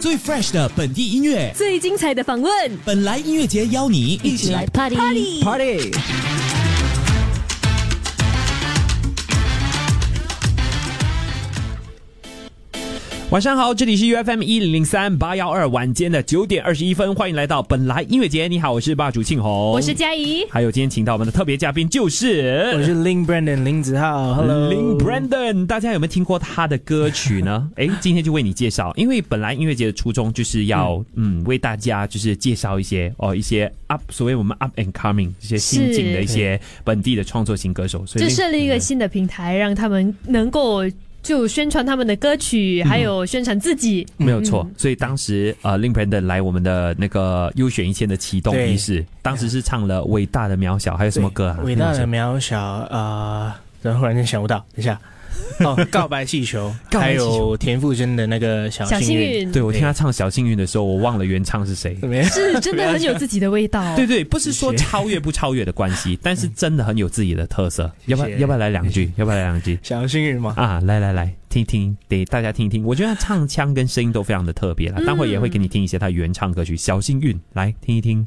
最 fresh 的本地音乐，最精彩的访问，本来音乐节邀你一起来 party party 晚上好，这里是 UFM 一零零三八幺二晚间的九点二十一分，欢迎来到本来音乐节。你好，我是霸主庆红，我是佳怡，还有今天请到我们的特别嘉宾就是我是 Lin Brandon 林子浩，Hello Lin Brandon，大家有没有听过他的歌曲呢？哎，今天就为你介绍，因为本来音乐节的初衷就是要嗯，嗯为大家就是介绍一些哦一些 up 所谓我们 up and coming 这些新进的一些本地的创作型歌手，所以就设立一个新的平台，让他们能够。就宣传他们的歌曲，还有宣传自己，嗯、没有错。所以当时呃，Lin Brandon 来我们的那个优选一千的启动仪式，当时是唱了《伟大的渺小》，还有什么歌啊？伟大的渺小啊，然后忽然间想不到，等一下。哦，告白气球，还有田馥甄的那个小幸运。对，我听他唱小幸运的时候，我忘了原唱是谁。是真的很有自己的味道。对对，不是说超越不超越的关系，但是真的很有自己的特色。要不要要不要来两句？要不要来两句？小幸运吗？啊，来来来，听听，给大家听听。我觉得他唱腔跟声音都非常的特别了，待会也会给你听一些他原唱歌曲《小幸运》，来听一听。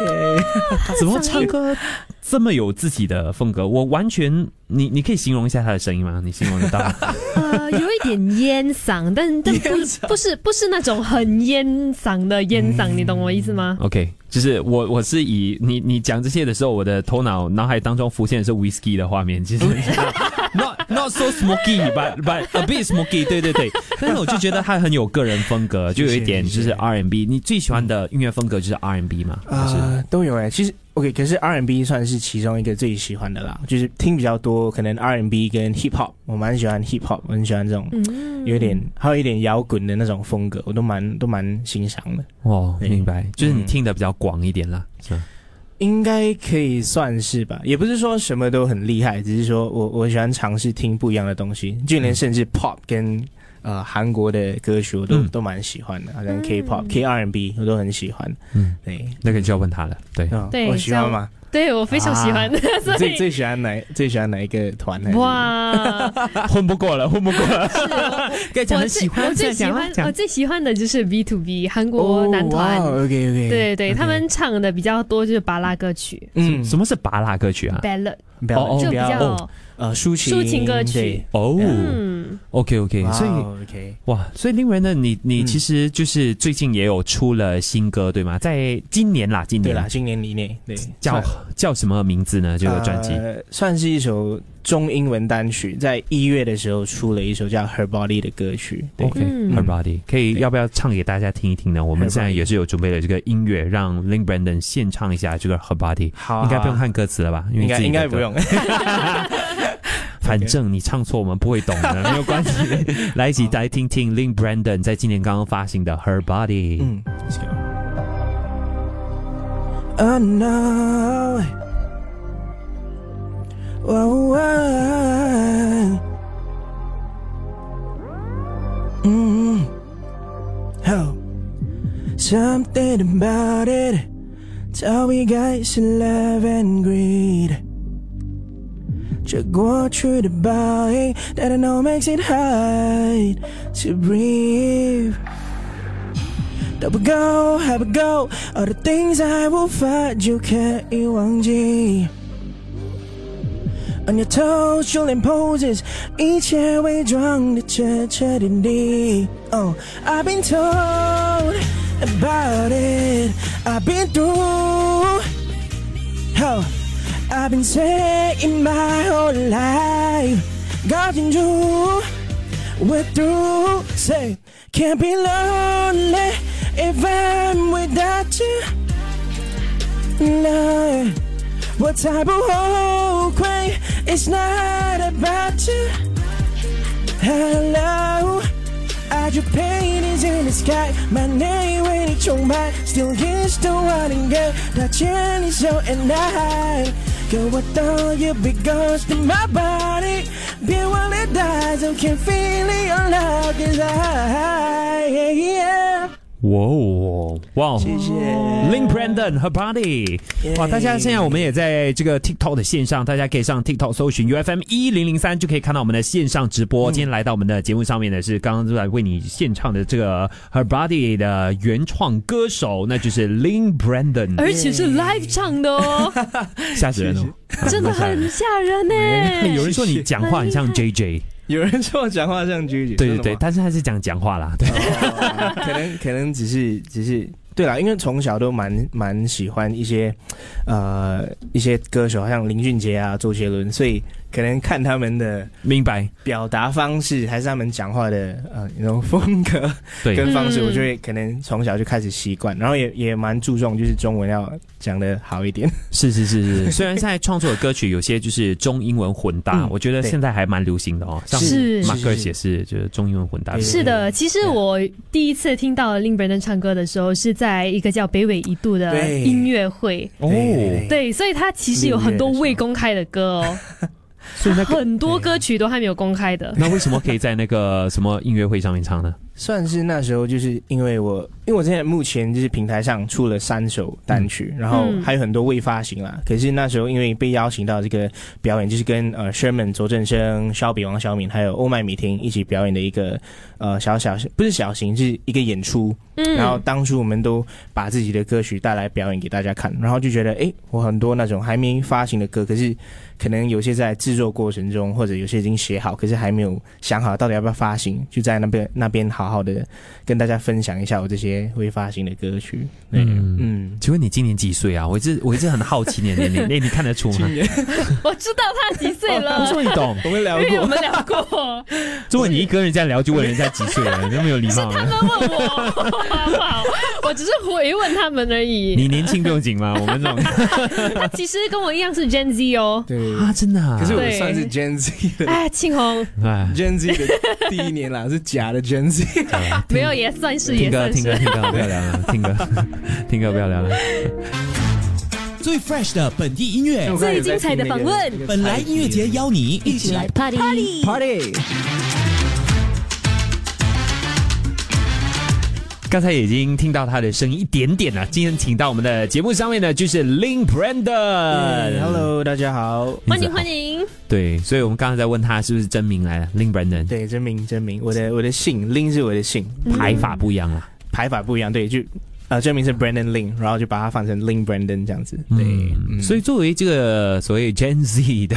哇，怎么唱歌？这么有自己的风格，我完全，你你可以形容一下他的声音吗？你形容得到？呃，有一点烟嗓，但但 不不是不是那种很烟嗓的烟嗓，你懂我意思吗？OK，就是我我是以你你讲这些的时候，我的头脑脑海当中浮现的是 whisky 的画面，其实 not not so smoky，but but a bit smoky，对对对。但是我就觉得他很有个人风格，就有一点就是 R&B。你最喜欢的音乐风格就是 R&B 吗？啊、呃，都有哎、欸，其实。OK，可是 R&B 算是其中一个最喜欢的啦，就是听比较多，可能 R&B 跟 Hip Hop，我蛮喜欢 Hip Hop，我很喜欢这种有点还有一点摇滚的那种风格，我都蛮都蛮欣赏的。哦，明白，就是你听的比较广一点啦，是吧？应该可以算是吧，也不是说什么都很厉害，只是说我我喜欢尝试听不一样的东西，就连甚至 Pop 跟。呃，韩国的歌曲我都、嗯、都蛮喜欢的，好像 K-pop、嗯、K-R&B 我都很喜欢。嗯，对，那个就要问他了。对，对，我喜欢吗？对，我非常喜欢。啊、所以最最喜欢哪最喜欢哪一个团呢？哇，混不过了，混不过了。是，我最喜欢我最喜欢我最喜欢的就是 B to B 韩国男团。Oh, wow, OK OK。对对，他们唱的比较多就是芭乐歌曲。嗯，什么是芭乐歌曲啊？Ballad，就比较。呃，抒情抒情歌曲哦，嗯，OK OK，所以 OK 哇，所以另外呢，你你其实就是最近也有出了新歌对吗？在今年啦，今年对啦，今年里面对，叫叫什么名字呢？这个专辑呃，算是一首中英文单曲，在一月的时候出了一首叫《Her Body》的歌曲。OK，Her Body 可以要不要唱给大家听一听呢？我们现在也是有准备了这个音乐，让 Lin Brandon 现唱一下这个 Her Body。好，应该不用看歌词了吧？因为应该应该不用。反正你唱错，我们不会懂的，没有关系。来一起来听听 Lin Brandon 在今年刚刚发行的《Her Body》。嗯 ，Oh no！嗯，How？Something about it，tell me guys love and greed。这过去的报应，That I know makes it hard to breathe。 都不够，还不够，All the things I 无法就可以忘记。On your toes，就连 poses，一切伪装的彻彻底底。Oh, I've been told about it, I've been through. Oh. I've been saying my whole life, got into, we're through. Say, can't be lonely If I'm without you. No, what type of whole quay? It's not about you. Hello, got your paintings in the sky, my name 为你崇拜，Still you still wanting girl，他牵你手 and I，可我都 you be ghost in my body，别忘了带走 can feel your love cause I yeah, yeah. 哇哦，哇哦，谢谢。Link Brandon Her Body，哇！大家现在我们也在这个 TikTok 的线上，大家可以上 TikTok 搜寻 UFM 一零零三，就可以看到我们的线上直播。今天来到我们的节目上面的是刚刚就在为你献唱的这个 Her Body 的原创歌手，那就是 Link Brandon，而且是 live 唱的哦，吓死人哦，真的很吓人呢。有人说你讲话很像 JJ。有人说我讲话像 JJ，对对对，但是他是讲讲话啦，对，可能可能只是只是对啦，因为从小都蛮蛮喜欢一些呃一些歌手，好像林俊杰啊、周杰伦，所以。可能看他们的明白。表达方式，还是他们讲话的呃那种风格跟方式，我就会可能从小就开始习惯，然后也也蛮注重就是中文要讲的好一点。是是是是，虽然现在创作的歌曲有些就是中英文混搭，嗯、我觉得现在还蛮流行的哦。是。马克也是，就是中英文混搭。是。的，其实我第一次听到 Link Brandon 唱歌的时候，是在一个叫北纬一度的音乐会。哦。对，所以他其实有很多未公开的歌哦。所以那很多歌曲都还没有公开的，那为什么可以在那个什么音乐会上面唱呢？算是那时候，就是因为我，因为我现在目前就是平台上出了三首单曲，嗯、然后还有很多未发行啦。嗯、可是那时候因为被邀请到这个表演，就是跟呃 Sherman 卓振生、肖比王小敏还有欧麦米婷一起表演的一个呃小小不是小型，是一个演出。嗯，然后当初我们都把自己的歌曲带来表演给大家看，然后就觉得，哎，我很多那种还没发行的歌，可是可能有些在制作过程中，或者有些已经写好，可是还没有想好到底要不要发行，就在那边那边好。好好的跟大家分享一下我这些未发行的歌曲。嗯嗯，请问你今年几岁啊？我一直我一直很好奇你的年龄，哎，你看得出吗？我知道他几岁了。我说你懂，我们聊过，我们聊过。如果你一跟人家聊就问人家几岁了，你都没有礼貌。是他们问我，好不好？我只是回问他们而已。你年轻不用紧吗？我们这种。他其实跟我一样是 Gen Z 哦。对啊，真的。啊可是我算是 Gen Z 的。哎，庆红。哎，Gen Z 的第一年啦，是假的 Gen Z。没有，也算是，也算是。听歌，听歌，听歌，不要聊了。听歌，听歌，不要聊了。最 fresh 的本地音乐，最精彩的访问。本来音乐节邀你一起来 party party。刚才已经听到他的声音一点点了。今天请到我们的节目上面呢，就是 Link Brandon。Hello，大家好，欢迎欢迎。对，所以我们刚才在问他是不是真名来了，Link Brandon。对，真名真名，我的我的姓 Link 是我的姓，排法不一样啊，排法不一样，对，就。呃，真名是 Brandon Ling，然后就把它放成 Link Brandon 这样子。对，嗯、所以作为这个所谓 Gen Z 的，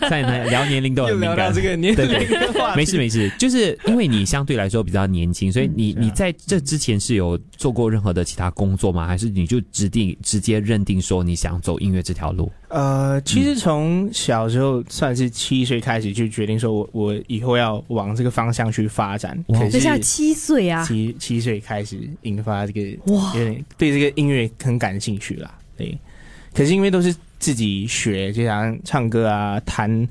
在聊年龄都很敏感。这个年龄，对对，没事没事，就是因为你相对来说比较年轻，所以你、嗯啊、你在这之前是有做过任何的其他工作吗？还是你就指定直接认定说你想走音乐这条路？呃，其实从小时候算是七岁开始就决定说我我以后要往这个方向去发展。哇，这下七岁啊，七七岁开始引发这个哇，有点对这个音乐很感兴趣啦。对，可是因为都是自己学，就像唱歌啊、弹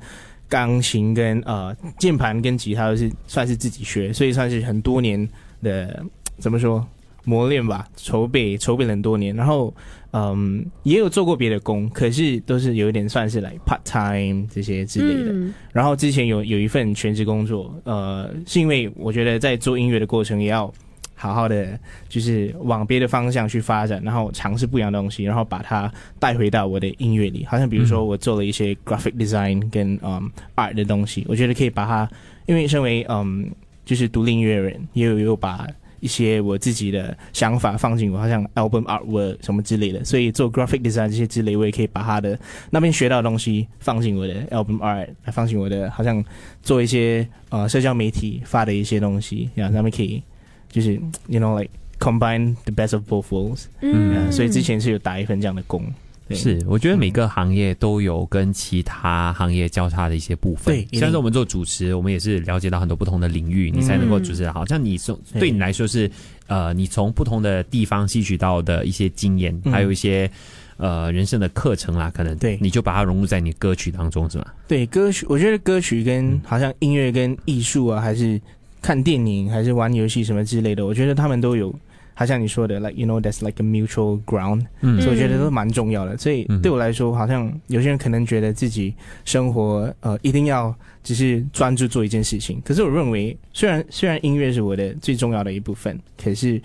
钢琴跟呃键盘跟吉他都是算是自己学，所以算是很多年的怎么说磨练吧，筹备筹备了很多年，然后。嗯，也有做过别的工，可是都是有一点算是来、part time 这些之类的。嗯、然后之前有有一份全职工作，呃，是因为我觉得在做音乐的过程也要好好的，就是往别的方向去发展，然后尝试不一样的东西，然后把它带回到我的音乐里。好像比如说我做了一些 graphic design 跟嗯 art 的东西，我觉得可以把它，因为身为嗯就是独立音乐人，也有有把。一些我自己的想法放进我，好像 album artwork 什么之类的，所以做 graphic design 这些之类，我也可以把他的那边学到的东西放进我的 album art，来放进我的，好像做一些呃社交媒体发的一些东西，然后他们可以就是 you know like combine the best of both worlds，嗯，所以之前是有打一份这样的工。是，我觉得每个行业都有跟其他行业交叉的一些部分。对，像是我们做主持，我们也是了解到很多不同的领域，你才能够主持好。像你从对你来说是，呃，你从不同的地方吸取到的一些经验，还有一些呃人生的课程啦，可能对，你就把它融入在你歌曲当中，是吗？对，歌曲，我觉得歌曲跟好像音乐跟艺术啊，还是。看电影还是玩游戏什么之类的，我觉得他们都有。好像你说的，like you know that's like a mutual ground，嗯，所以我觉得都蛮重要的。所以对我来说，好像有些人可能觉得自己生活呃一定要只是专注做一件事情。可是我认为，虽然虽然音乐是我的最重要的一部分，可是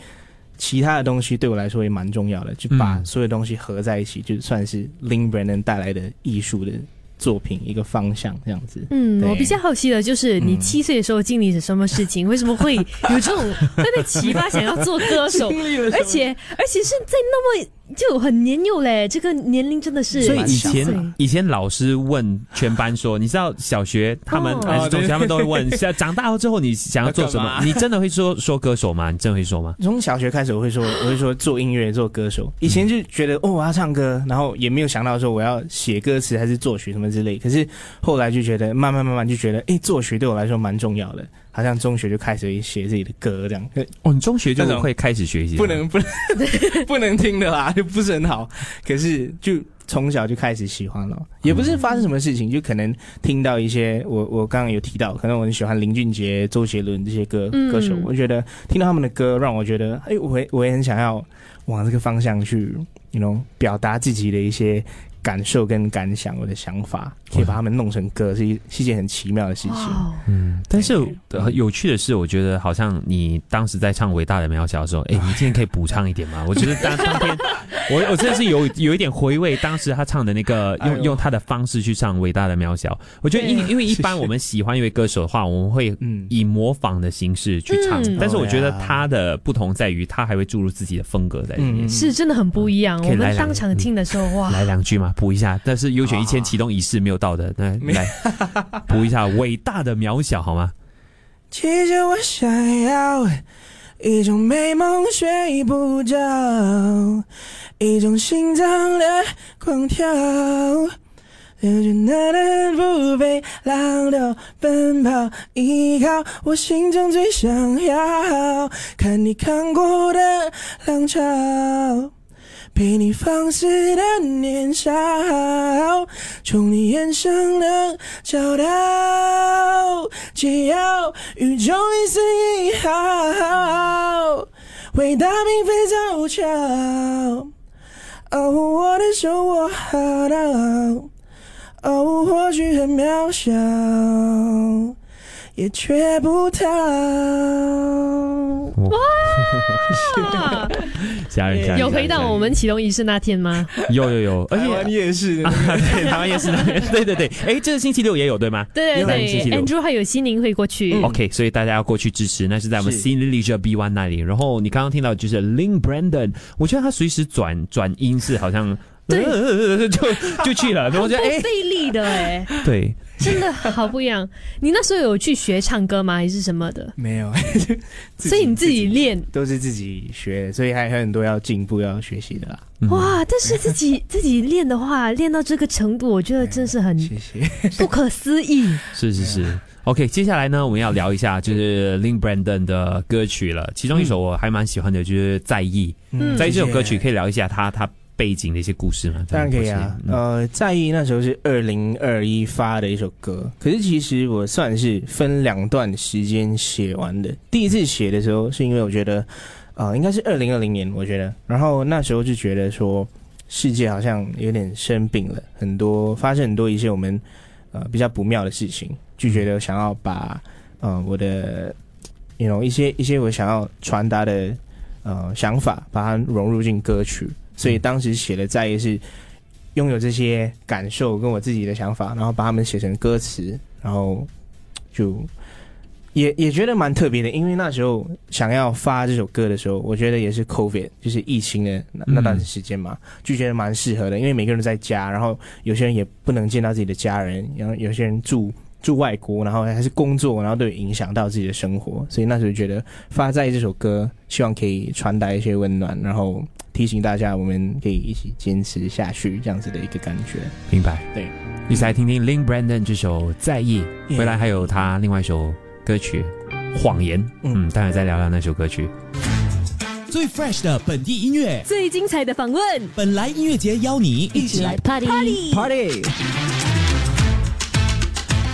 其他的东西对我来说也蛮重要的。就把所有东西合在一起，就算是 Link Brandon 带来的艺术的。作品一个方向这样子，嗯，我比较好奇的就是你七岁的时候经历了什么事情？嗯、为什么会有这种会被启发想要做歌手？而且而且是在那么。就很年幼嘞，这个年龄真的是。所以以前以前老师问全班说，你知道小学他们还是中学他们都会问，像长大后之后你想要做什么？你真的会说说歌手吗？你真的会说吗？从小学开始我会说，我会说做音乐做歌手。以前就觉得哦我要唱歌，然后也没有想到说我要写歌词还是作曲什么之类。可是后来就觉得慢慢慢慢就觉得，哎，作曲对我来说蛮重要的。好像中学就开始写自己的歌这样。哦，你中学就会开始学习？不能不能 不能听的啦，就不是很好。可是就从小就开始喜欢了，也不是发生什么事情，就可能听到一些我我刚刚有提到，可能我很喜欢林俊杰、周杰伦这些歌歌手，我觉得听到他们的歌，让我觉得，哎，我也我也很想要往这个方向去，you know，表达自己的一些。感受跟感想，我的想法可以把他们弄成歌，是一是一件很奇妙的事情。嗯，但是有趣的是，我觉得好像你当时在唱《伟大的渺小》的时候，哎，你今天可以补唱一点吗？我觉得当当天，我我真的是有有一点回味当时他唱的那个，用用他的方式去唱《伟大的渺小》。我觉得因因为一般我们喜欢一位歌手的话，我们会以模仿的形式去唱，但是我觉得他的不同在于他还会注入自己的风格在里面，是真的很不一样。我们当场听的时候，哇，来两句嘛。补一下，但是优选一千启动仪式没有到的，那来补一下伟大的渺小好吗？其实我想要一种美梦睡不着，一种心脏的狂跳，就是那能不被浪流奔跑，依靠我心中最想要看你看过的浪潮。陪你放肆的年少，从你眼神能找到，解药宇宙一丝一毫，伟大并非凑巧，哦，我的手握好到，哦，或许很渺小，也缺不到。哇！家人家有回到我们启动仪式那天吗？有有有，而且台湾夜市，对，台湾夜市那边，对对对。哎，这个星期六也有对吗？对对对，Andrew 还有心灵会过去。OK，所以大家要过去支持，那是在我们 Cineleisure B1 那里。然后你刚刚听到就是 Link Brandon，我觉得他随时转转音是好像对，就就去了。然后就哎，费力的哎，对。真的好不一样。你那时候有去学唱歌吗？还是什么的？没有，所以你自己练都是自己学，所以还有很多要进步、要学习的啦。哇！但是自己自己练的话，练到这个程度，我觉得真是很不可思议。是是是。OK，接下来呢，我们要聊一下就是 Lin Brandon 的歌曲了。其中一首我还蛮喜欢的，就是《在意》。嗯，在意这首歌曲可以聊一下他他。背景的一些故事吗？当然可以啊。嗯、呃，在意那时候是二零二一发的一首歌，可是其实我算是分两段时间写完的。第一次写的时候是因为我觉得，呃，应该是二零二零年，我觉得，然后那时候就觉得说，世界好像有点生病了，很多发生很多一些我们呃比较不妙的事情，就觉得想要把呃我的，you know 一些一些我想要传达的呃想法，把它融入进歌曲。所以当时写的在意是拥有这些感受跟我自己的想法，然后把它们写成歌词，然后就 也也觉得蛮特别的。因为那时候想要发这首歌的时候，我觉得也是 COVID，就是疫情的那那段时间嘛，就觉得蛮适合的。因为每个人在家，然后有些人也不能见到自己的家人，然后有些人住住外国，然后还是工作，然后都有影响到自己的生活。所以那时候觉得发在意这首歌，希望可以传达一些温暖，然后。提醒大家，我们可以一起坚持下去，这样子的一个感觉。明白，对。一起来听听 Link Brandon 这首《在意》，回来还有他另外一首歌曲《谎言》。嗯，待会再聊聊那首歌曲。最 fresh 的本地音乐，最精彩的访问，本来音乐节邀你一起来 party party party。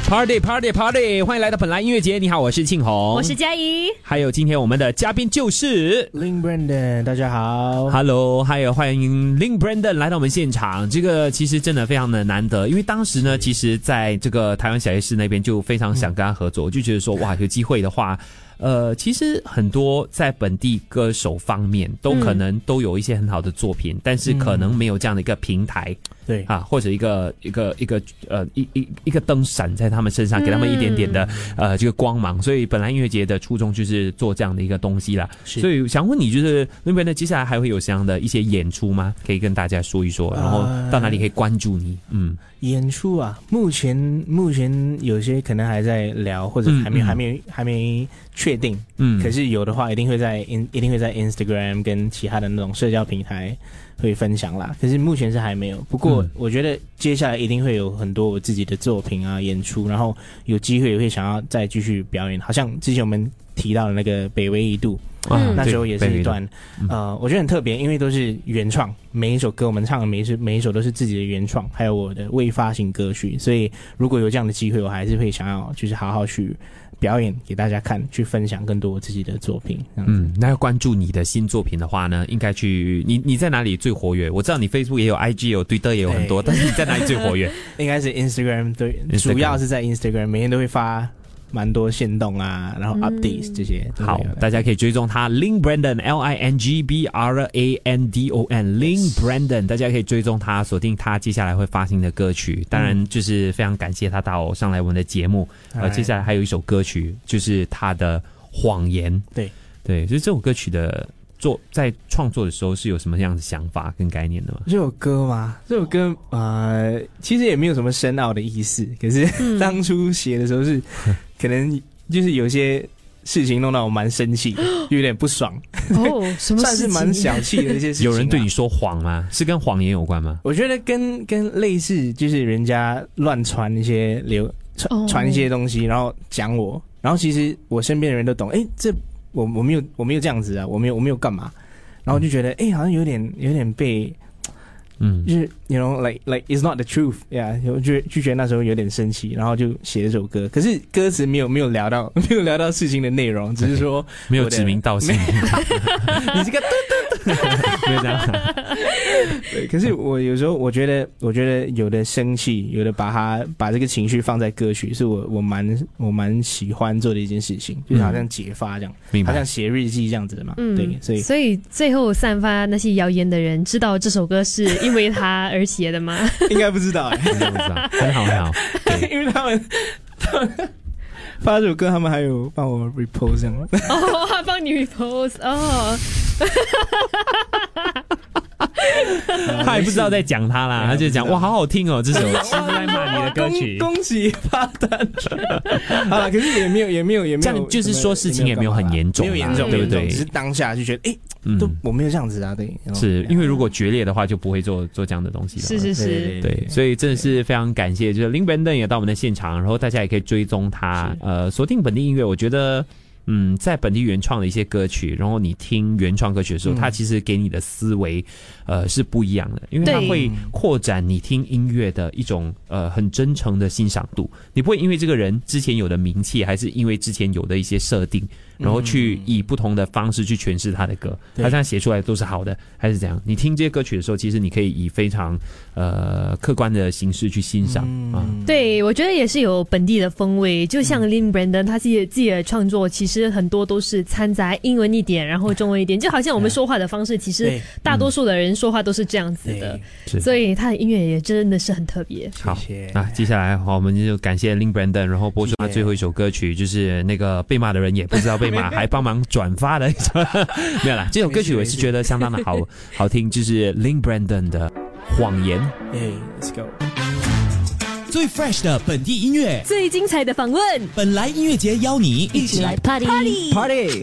Party Party Party！欢迎来到本来音乐节。你好，我是庆红，我是佳怡。还有今天我们的嘉宾就是 Lin Brandon，大家好，Hello，还有欢迎 Lin Brandon 来到我们现场。这个其实真的非常的难得，因为当时呢，其实在这个台湾小夜市那边就非常想跟他合作，我就觉得说哇，有机会的话。呃，其实很多在本地歌手方面都可能都有一些很好的作品，嗯、但是可能没有这样的一个平台，对啊，或者一个一个一个呃一一一个灯闪在他们身上，给他们一点点的、嗯、呃这个光芒。所以本来音乐节的初衷就是做这样的一个东西啦。是所以想问你，就是那边呢，接下来还会有这样的一些演出吗？可以跟大家说一说，然后到哪里可以关注你？嗯。演出啊，目前目前有些可能还在聊，或者还没、嗯、还没还没确定。嗯，可是有的话，一定会在 in 一定会在 Instagram 跟其他的那种社交平台会分享啦。可是目前是还没有。不过我觉得接下来一定会有很多我自己的作品啊演出，然后有机会也会想要再继续表演。好像之前我们提到的那个北纬一度。嗯，那时候也是一段，呃，我觉得很特别，因为都是原创，每一首歌我们唱的每一首每一首都是自己的原创，还有我的未发行歌曲，所以如果有这样的机会，我还是会想要就是好好去表演给大家看，去分享更多我自己的作品。嗯，那要关注你的新作品的话呢，应该去你你在哪里最活跃？我知道你 Facebook 也有，IG 有，Twitter 也有很多，但是你在哪里最活跃？应该是 Instagram，对，主要是在 Instagram，每天都会发。蛮多限动啊，然后 updates 这些，嗯、好，大家可以追踪他 Lin Brandon L I N G B R A N D O N Lin Brandon，大家可以追踪他，锁定他接下来会发行的歌曲。当然，就是非常感谢他到上来我们的节目。呃、嗯，接下来还有一首歌曲，就是他的谎言。对对，就是这首歌曲的做在创作的时候是有什么样的想法跟概念的吗？这首歌吗？这首歌呃，其实也没有什么深奥的意思，可是、嗯、当初写的时候是。可能就是有些事情弄到我蛮生气，有点不爽哦，什么算是蛮小气的一些事情、啊。有人对你说谎吗？是跟谎言有关吗？我觉得跟跟类似，就是人家乱传一些流传传一些东西，然后讲我，然后其实我身边的人都懂，哎、欸，这我我没有我没有这样子啊，我没有我没有干嘛，然后就觉得哎、欸，好像有点有点被。嗯，就是 you know like like it's not the truth，yeah，我就就觉得那时候有点生气，然后就写了首歌。可是歌词没有没有聊到 没有聊到事情的内容，只是说没有指名道姓。你这个嘟嘟，没有这样。对，可是我有时候我觉得，我觉得有的生气，有的把它把这个情绪放在歌曲，是我我蛮我蛮喜欢做的一件事情，就是好像解发这样，嗯、好像写日记这样子的嘛。嗯，对，所以所以最后散发那些谣言的人知道这首歌是。因为他而写的吗？应该不知道，应该不知道。很好，很好。因为他们，他们发这首歌，他们还有帮我 repost 这样。哦，他帮你 repost 哦。他也不知道在讲他啦，他就讲哇，好好听哦，这首 其实在骂你的歌曲。恭喜发单 啊！可是也没有，也没有，也没有，这样就是说事情也没有很严重，没有严重，对不对？只是当下就觉得，哎，都我没有这样子啊，对，是因为如果决裂的话，就不会做做这样的东西了。是是是，对，所以真的是非常感谢，就是林本登也到我们的现场，然后大家也可以追踪他，呃，锁定本地音乐，我觉得。嗯，在本地原创的一些歌曲，然后你听原创歌曲的时候，它其实给你的思维，呃，是不一样的，因为它会扩展你听音乐的一种呃很真诚的欣赏度。你不会因为这个人之前有的名气，还是因为之前有的一些设定。然后去以不同的方式去诠释他的歌，嗯、他这样写出来都是好的，还是怎样？你听这些歌曲的时候，其实你可以以非常呃客观的形式去欣赏、嗯、啊。对，我觉得也是有本地的风味，就像 Lin Brandon 他自己自己的创作，其实很多都是掺杂英文一点，然后中文一点，就好像我们 说话的方式，其实大多数的人说话都是这样子的，所以他的音乐也真的是很特别。好，那接下来好，我们就感谢 Lin Brandon，然后播出他最后一首歌曲，就是那个被骂的人也不知道被。马 还帮忙转发的，没有啦。这首歌曲我是觉得相当的好好听，就是 Lin Brandon 的谎言。Hey, let's go。最 fresh 的本地音乐，最精彩的访问，本来音乐节邀你一起来 party party。